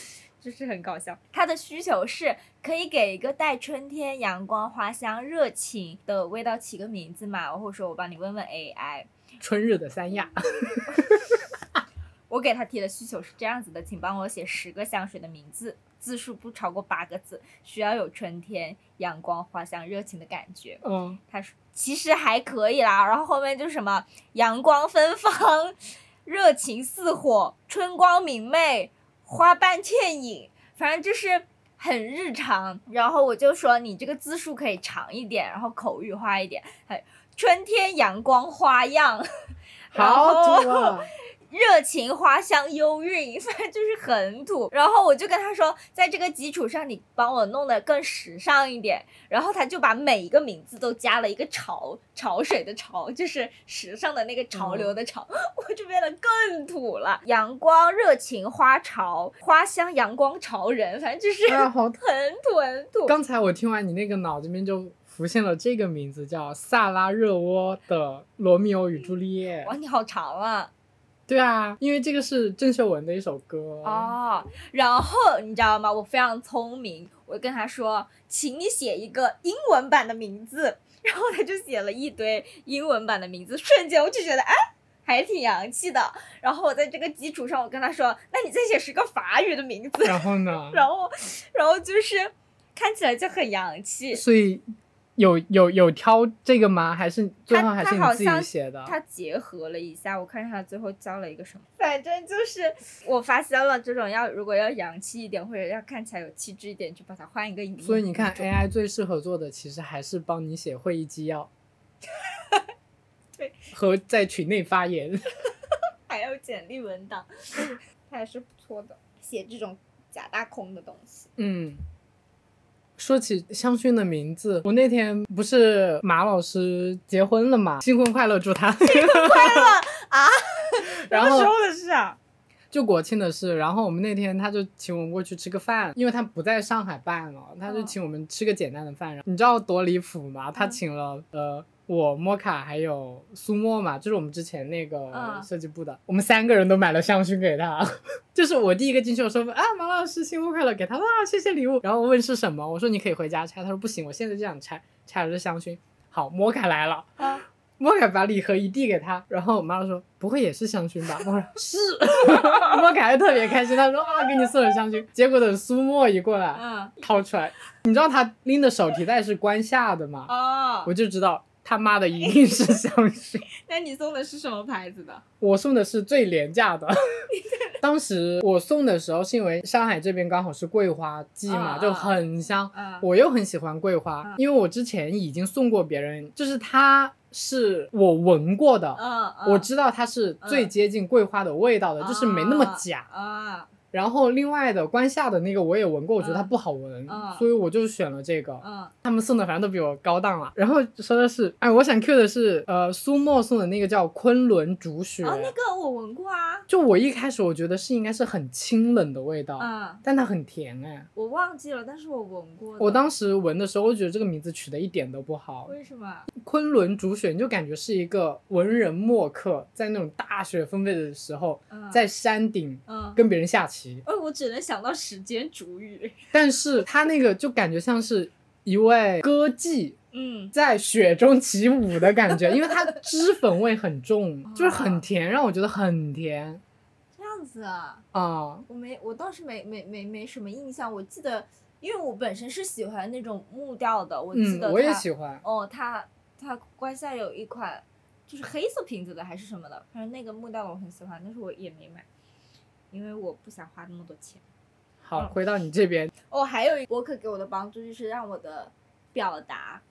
就是很搞笑，他的需求是可以给一个带春天、阳光、花香、热情的味道起个名字嘛？或者说我帮你问问 AI，春日的三亚。我给他提的需求是这样子的，请帮我写十个香水的名字。字数不超过八个字，需要有春天、阳光、花香、热情的感觉。嗯，他说其实还可以啦，然后后面就是什么阳光芬芳、热情似火、春光明媚、花瓣倩影，反正就是很日常。然后我就说你这个字数可以长一点，然后口语化一点，还春天阳光花样，好后土啊！热情花香幽韵，反正就是很土。然后我就跟他说，在这个基础上，你帮我弄得更时尚一点。然后他就把每一个名字都加了一个潮，潮水的潮，就是时尚的那个潮流的潮，我就变得更土了。阳光、热情、花潮、花香、阳光潮人，反正就是很土很土。刚才我听完你那个脑子里面就浮现了这个名字，叫萨拉热窝的《罗密欧与朱丽叶》。哇，你好长啊！对啊，因为这个是郑秀文的一首歌。哦，然后你知道吗？我非常聪明，我跟他说，请你写一个英文版的名字，然后他就写了一堆英文版的名字，瞬间我就觉得，哎，还挺洋气的。然后我在这个基础上，我跟他说，那你再写十个法语的名字，然后呢？然后，然后就是看起来就很洋气。所以有有有挑这个吗？还是最后还是你自己写的？他结合了一下，我看他最后教了一个什么，反正就是我发现了这种要如果要洋气一点或者要看起来有气质一点，就把它换一个。所以你看，AI 最适合做的其实还是帮你写会议纪要，对，和在群内发言。还有简历文档，它还是不错的。写这种假大空的东西，嗯，说起香薰的名字，我那天不是马老师结婚了嘛，新婚快乐，祝他新婚快乐啊！然后的事啊？就国庆的事，然后我们那天他就请我们过去吃个饭，因为他不在上海办了，他就嗯请我们吃个简单的饭。然后你知道多离谱吗？他嗯请了呃我摩卡还有苏沫嘛，就是我们之前那个嗯设计部的，我们三个人都买了香薰给他。就是我第一个进去，我说啊马老师新婚快乐，给他哇谢谢礼物。然后我问是什么，我说你可以回家拆，他说不行，我现在就想拆，拆了是香薰。好，摩卡来了。啊，摩卡把礼盒一递给他，然后我妈说：“不会也是香薰吧？”我说：“是。”摩卡还特别开心，他说：“啊，给你送了香薰。”结果等苏沫一过来，嗯，掏出来，你知道他拎的手提袋是关下的吗？哦，我就知道他妈的一定是香薰。那你送的是什么牌子的？我送的是最廉价的。当时我送的时候是因为上海这边刚好是桂花季嘛，嗯就很香。嗯，我又很喜欢桂花，嗯因为我之前已经送过别人，就是它是我闻过的，我知道它是最接近桂花的味道的，就是没那么假。啊，然后另外的关下的那个我也闻过，我觉得它嗯不好闻，嗯所以我就选了这个。嗯他们送的反正都比我高档了。然后说的是，哎，我想 Q 的是，呃，苏沫送的那个叫昆仑竹雪，哦，那个我闻过啊，就我一开始我觉得是应该是很清冷的味道，嗯，但它很甜哎。我忘记了，但是我闻过。我当时闻的时候，我觉得这个名字取的一点都不好。为什么？昆仑竹雪，你就感觉是一个文人墨客，在那种大雪纷飞的时候，嗯，在山顶嗯，跟别人下棋。哦，我只能想到时间煮雨。但是他那个就感觉像是一位歌妓嗯，在雪中起舞的感觉，因为它脂粉味很重，就是很甜，让我觉得很甜这样子啊，啊、我没，我倒是没没没没什么印象。我记得，因为我本身是喜欢那种木调的，我记嗯，得我也喜欢。哦，他他关下有一款就是黑色瓶子的还是什么的，反正那个木调的我很喜欢，但是我也没买，因为我不想花那么多钱。好，嗯回到你这边，哦，还有一个播客给我的帮助就是让我的表达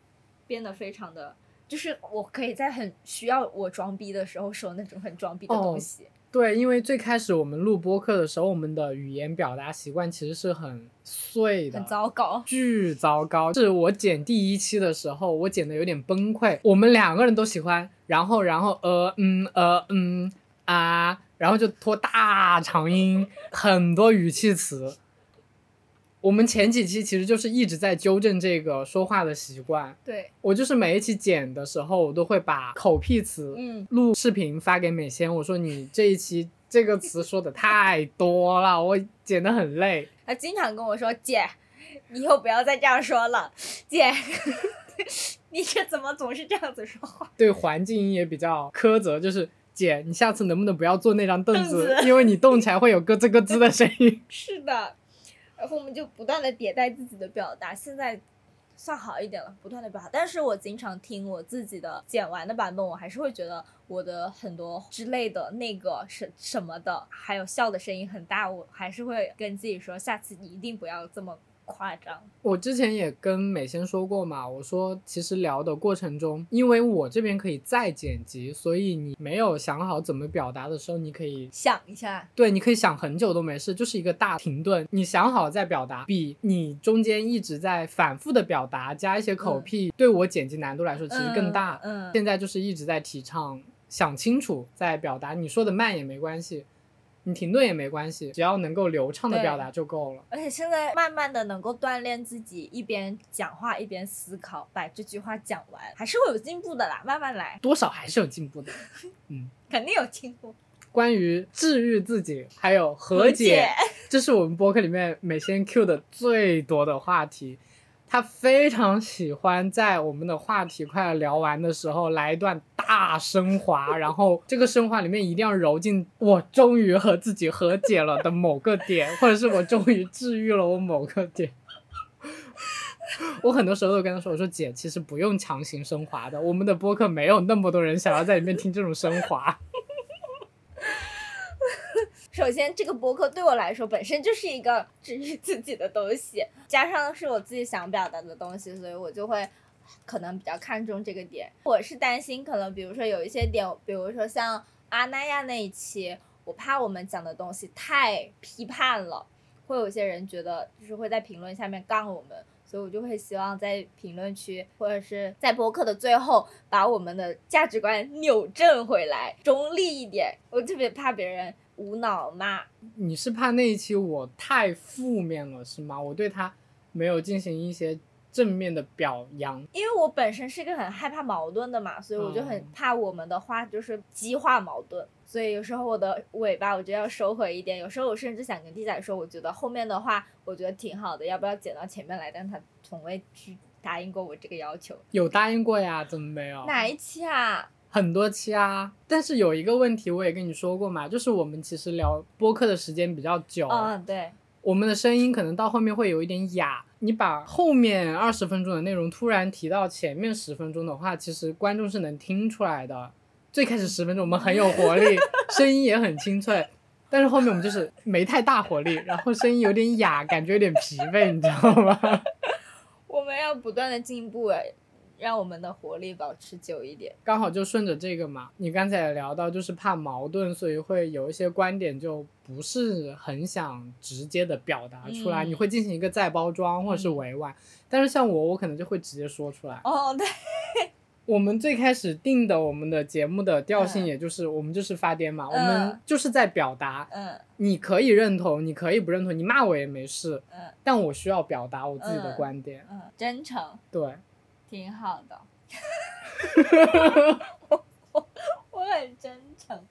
变得非常的，就是我可以在很需要我装逼的时候说那种很装逼的哦东西。对，因为最开始我们录播客的时候，我们的语言表达习惯其实是很碎的，很糟糕。巨糟糕！是我剪第一期的时候，我剪的有点崩溃。我们两个人都喜欢，然后然后呃嗯呃嗯啊，然后就拖大长音，很多语气词。我们前几期其实就是一直在纠正这个说话的习惯。对，我就是每一期剪的时候，我都会把口癖词嗯，录视频发给美仙，我说你这一期这个词说的太多了，我剪的很累。他经常跟我说：“姐，你以后不要再这样说了，姐，你这怎么总是这样子说话对环境音也比较苛责，就是姐，你下次能不能不要坐那张凳子，凳子因为你动起来会有咯吱咯吱的声音。”是的，然后我们就不断的迭代自己的表达，现在算好一点了，不断的表达。但是我经常听我自己的剪完的版本，我还是会觉得我的很多之类的那个什什么的，还有笑的声音很大，我还是会跟自己说，下次你一定不要这么。夸张，我之前也跟美仙说过嘛，我说其实聊的过程中，因为我这边可以再剪辑，所以你没有想好怎么表达的时候，你可以想一下，对，你可以想很久都没事，就是一个大停顿，你想好再表达，比你中间一直在反复的表达加一些口癖，对我剪辑难度来说其实更大。嗯，现在就是一直在提倡想清楚再表达，你说的慢也没关系。你停顿也没关系，只要能够流畅的表达就够了。而且现在慢慢的能够锻炼自己，一边讲话一边思考，把这句话讲完，还是会有进步的啦。慢慢来，多少还是有进步的。嗯，肯定有进步。关于治愈自己，还有和解，这是我们播客里面每天 Q 的最多的话题。他非常喜欢在我们的话题快要聊完的时候来一段大升华，然后这个升华里面一定要揉进我终于和自己和解了的某个点，或者是我终于治愈了我某个点。我很多时候都跟他说：“我说姐，其实不用强行升华的，我们的播客没有那么多人想要在里面听这种升华。”首先，这个博客对我来说本身就是一个治愈自己的东西，加上是我自己想表达的东西，所以我就会可能比较看重这个点。我是担心，可能比如说有一些点，比如说像阿那亚那一期，我怕我们讲的东西太批判了，会有些人觉得就是会在评论下面杠我们，所以我就会希望在评论区或者是在博客的最后把我们的价值观扭正回来，中立一点。我特别怕别人。无脑骂，你是怕那一期我太负面了是吗？我对他没有进行一些正面的表扬，因为我本身是一个很害怕矛盾的嘛，所以我就很怕我们的话就是激化矛盾，所以有时候我的尾巴我就要收回一点，有时候我甚至想跟弟仔说，我觉得后面的话我觉得挺好的，要不要剪到前面来？但他从未去答应过我这个要求，有答应过呀？怎么没有？哪一期啊？很多期啊，但是有一个问题我也跟你说过嘛，就是我们其实聊播客的时间比较久，嗯，对，我们的声音可能到后面会有一点哑。你把后面二十分钟的内容突然提到前面十分钟的话，其实观众是能听出来的。最开始十分钟我们很有活力，声音也很清脆，但是后面我们就是没太大活力，然后声音有点哑，感觉有点疲惫，你知道吗？我们要不断的进步哎。让我们的活力保持久一点，刚好就顺着这个嘛。你刚才也聊到，就是怕矛盾，所以会有一些观点就不是很想直接的表达出来，你会进行一个再包装或者是委婉。但是像我，我可能就会直接说出来。哦，对。我们最开始定的我们的节目的调性，也就是我们就是发癫嘛，我们就是在表达。嗯。你可以认同，你可以不认同，你骂我也没事。嗯。但我需要表达我自己的观点。嗯，真诚。对。挺好的，我 我很真诚，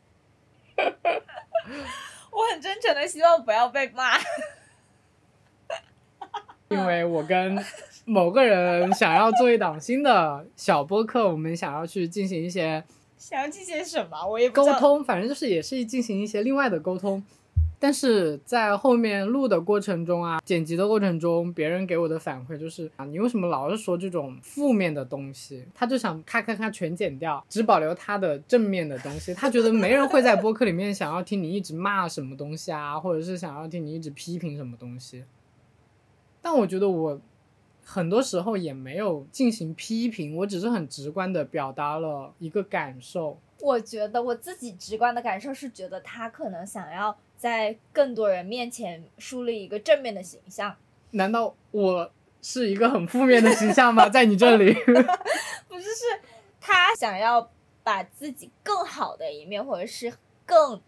我很真诚的希望不要被骂，因为我跟某个人想要做一档新的小播客，我们想要去进行一些，想要进行什么？我也沟通，反正就是也是进行一些另外的沟通。但是在后面录的过程中啊，剪辑的过程中，别人给我的反馈就是啊，你为什么老是说这种负面的东西？他就想咔咔咔全剪掉，只保留他的正面的东西。他觉得没人会在播客里面想要听你一直骂什么东西啊，或者是想要听你一直批评什么东西。但我觉得我很多时候也没有进行批评，我只是很直观的表达了一个感受。我觉得我自己直观的感受是觉得他可能想要。在更多人面前树立一个正面的形象，难道我是一个很负面的形象吗？在你这里，不是，是他想要把自己更好的一面，或者是更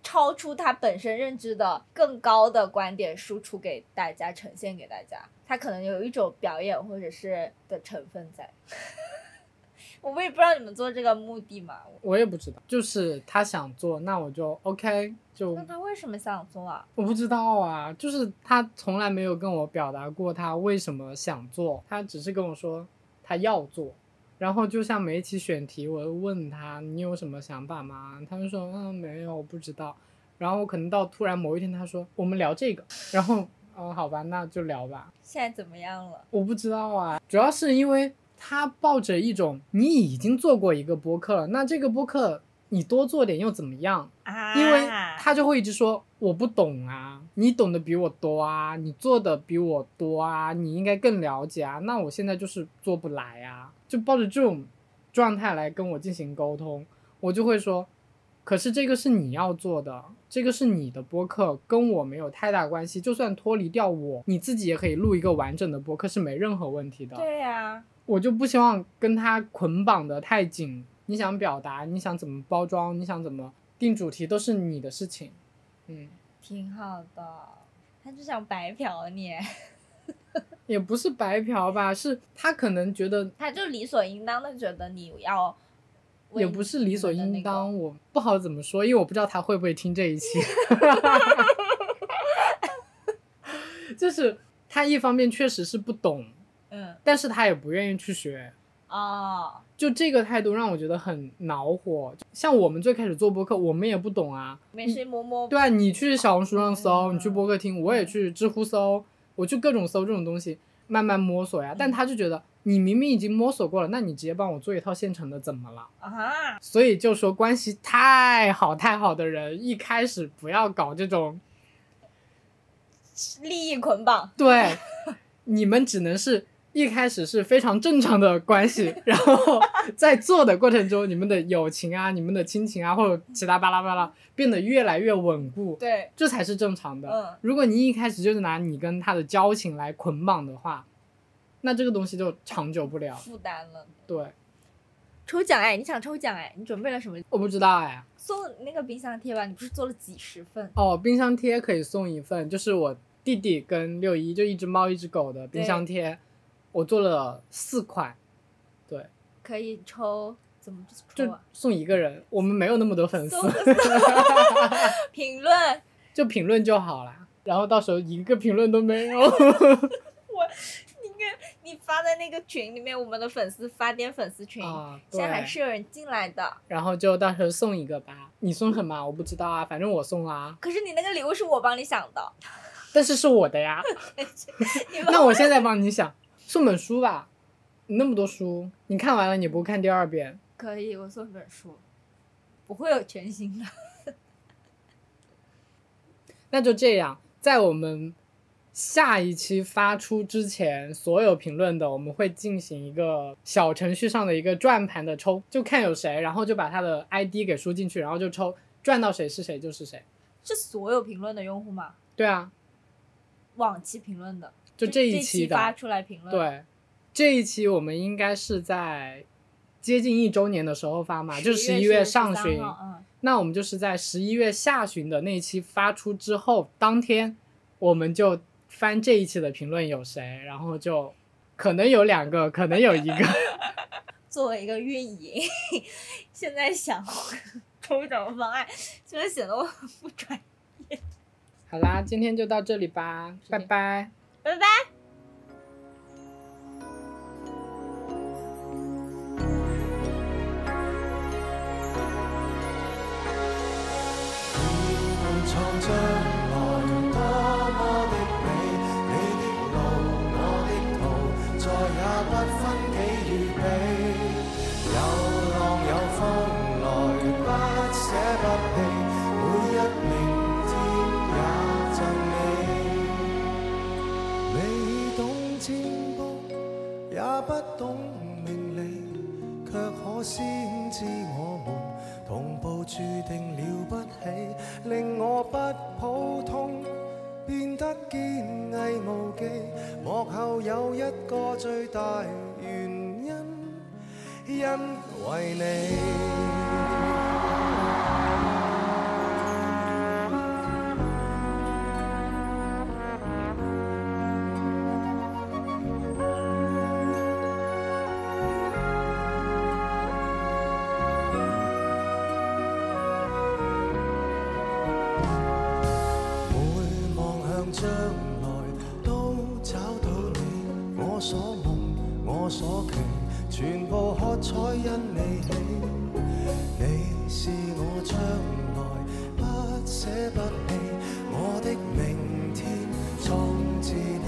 超出他本身认知的更高的观点输出给大家，呈现给大家。他可能有一种表演或者是的成分在。我也不知道你们做这个目的嘛，我也不知道，就是他想做，那我就 OK 就。那他为什么想做啊？我不知道啊，就是他从来没有跟我表达过他为什么想做，他只是跟我说他要做，然后就像每一期选题，我问他你有什么想法吗？他就说嗯没有，我不知道。然后可能到突然某一天他说我们聊这个，然后嗯，好吧，那就聊吧。现在怎么样了？我不知道啊，主要是因为他抱着一种你已经做过一个播客了，那这个播客你多做点又怎么样？啊，因为他就会一直说我不懂啊，你懂得比我多啊，你做的比我多啊，你应该更了解啊。那我现在就是做不来啊，就抱着这种状态来跟我进行沟通，我就会说，可是这个是你要做的，这个是你的播客，跟我没有太大关系。就算脱离掉我，你自己也可以录一个完整的播客，是没任何问题的。对呀、我就不希望跟他捆绑的太紧。你想表达，你想怎么包装，你想怎么定主题，都是你的事情。嗯，挺好的。他就想白嫖你，也不是白嫖吧，是他可能觉得他就理所应当的觉得你要也不是理所应当，我不好怎么说，因为我不知道他会不会听这一期。就是他一方面确实是不懂，嗯但是他也不愿意去学。哦，就这个态度让我觉得很恼火。像我们最开始做播客，我们也不懂啊，没事摸摸。对啊，你去小红书上搜，嗯你去播客听，我也去知乎搜，我去各种搜这种东西，慢慢摸索呀。嗯但他就觉得你明明已经摸索过了，那你直接帮我做一套现成的，怎么了？啊哈，所以就说关系太好太好的人，一开始不要搞这种，利益捆绑。对，你们只能是。一开始是非常正常的关系，然后 在做的过程中，你们的友情啊、你们的亲情啊，或者其他巴拉巴拉，变得越来越稳固。对，这才是正常的。嗯如果你一开始就是拿你跟他的交情来捆绑的话，那这个东西就长久不了。负担了。对，抽奖哎，你想抽奖哎？你准备了什么？我不知道哎。送那个冰箱贴吧，你不是做了几十份？哦，冰箱贴可以送一份，就是我弟弟跟六一就一只猫一只狗的冰箱贴，我做了四款，对，可以抽，怎么抽就啊？送一个人。我们没有那么多粉丝送，评论，就评论就好啦。然后到时候一个评论都没有。你看你发在那个群里面，我们的粉丝发点粉丝群，啊，现在还对，是有人进来的。然后就到时候送一个吧。你送什么？我不知道啊，反正我送啦。可是你那个礼物是我帮你想的，但是是我的呀。那我现在帮你想，送本书吧。你那么多书，你看完了你不看第二遍？可以，我送本书，不会有全新的。那就这样，在我们下一期发出之前，所有评论的我们会进行一个小程序上的一个转盘的抽，就看有谁，然后就把他的 ID 给输进去，然后就抽，转到谁是谁就是谁。是所有评论的用户吗？对啊，往期评论的，就这一期期的。发出来评论。，对，这一期我们应该是在接近一周年的时候发嘛，就十一月上旬。嗯，那我们就是在十一月下旬的那一期发出之后，当天我们就翻这一期的评论有谁，然后就可能有两个，可能有一个。作为一个运营，现在想 抽奖方案，真的显得我很不专业。好啦，今天就到这里吧，拜拜。拜拜。先知我们同步注定了不起，令我不普通，变得坚毅无忌。幕后有一个最大原因，因为你。跟你起，你是我将来不舍不弃，我的明天创自你。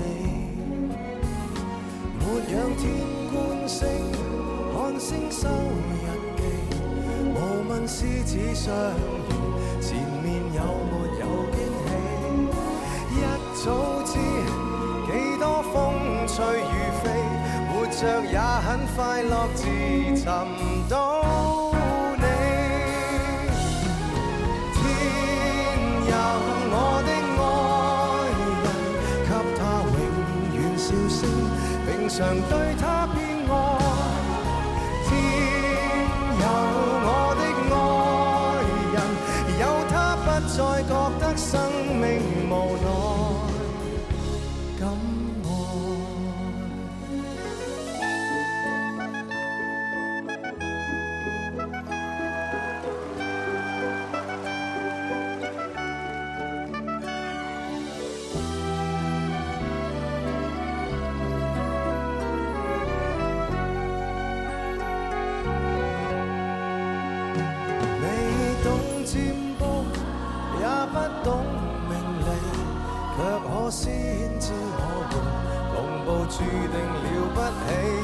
没仰天观星看星收日记，无问狮子相遇，前面有没有惊喜？一早知几多风吹雨飞，活着也很快乐自。常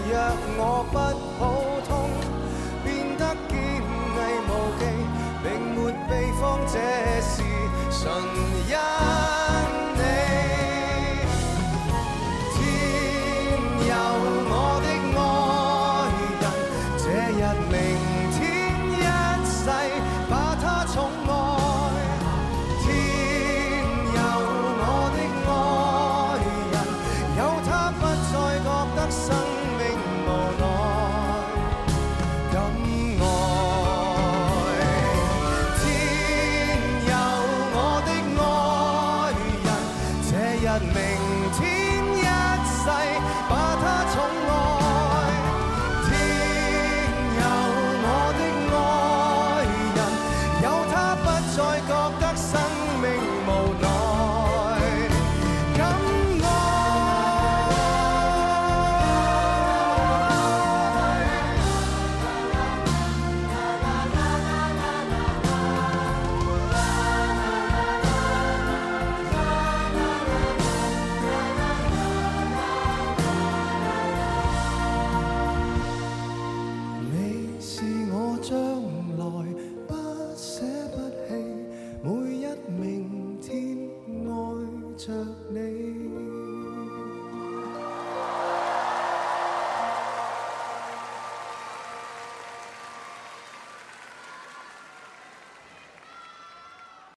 若我不好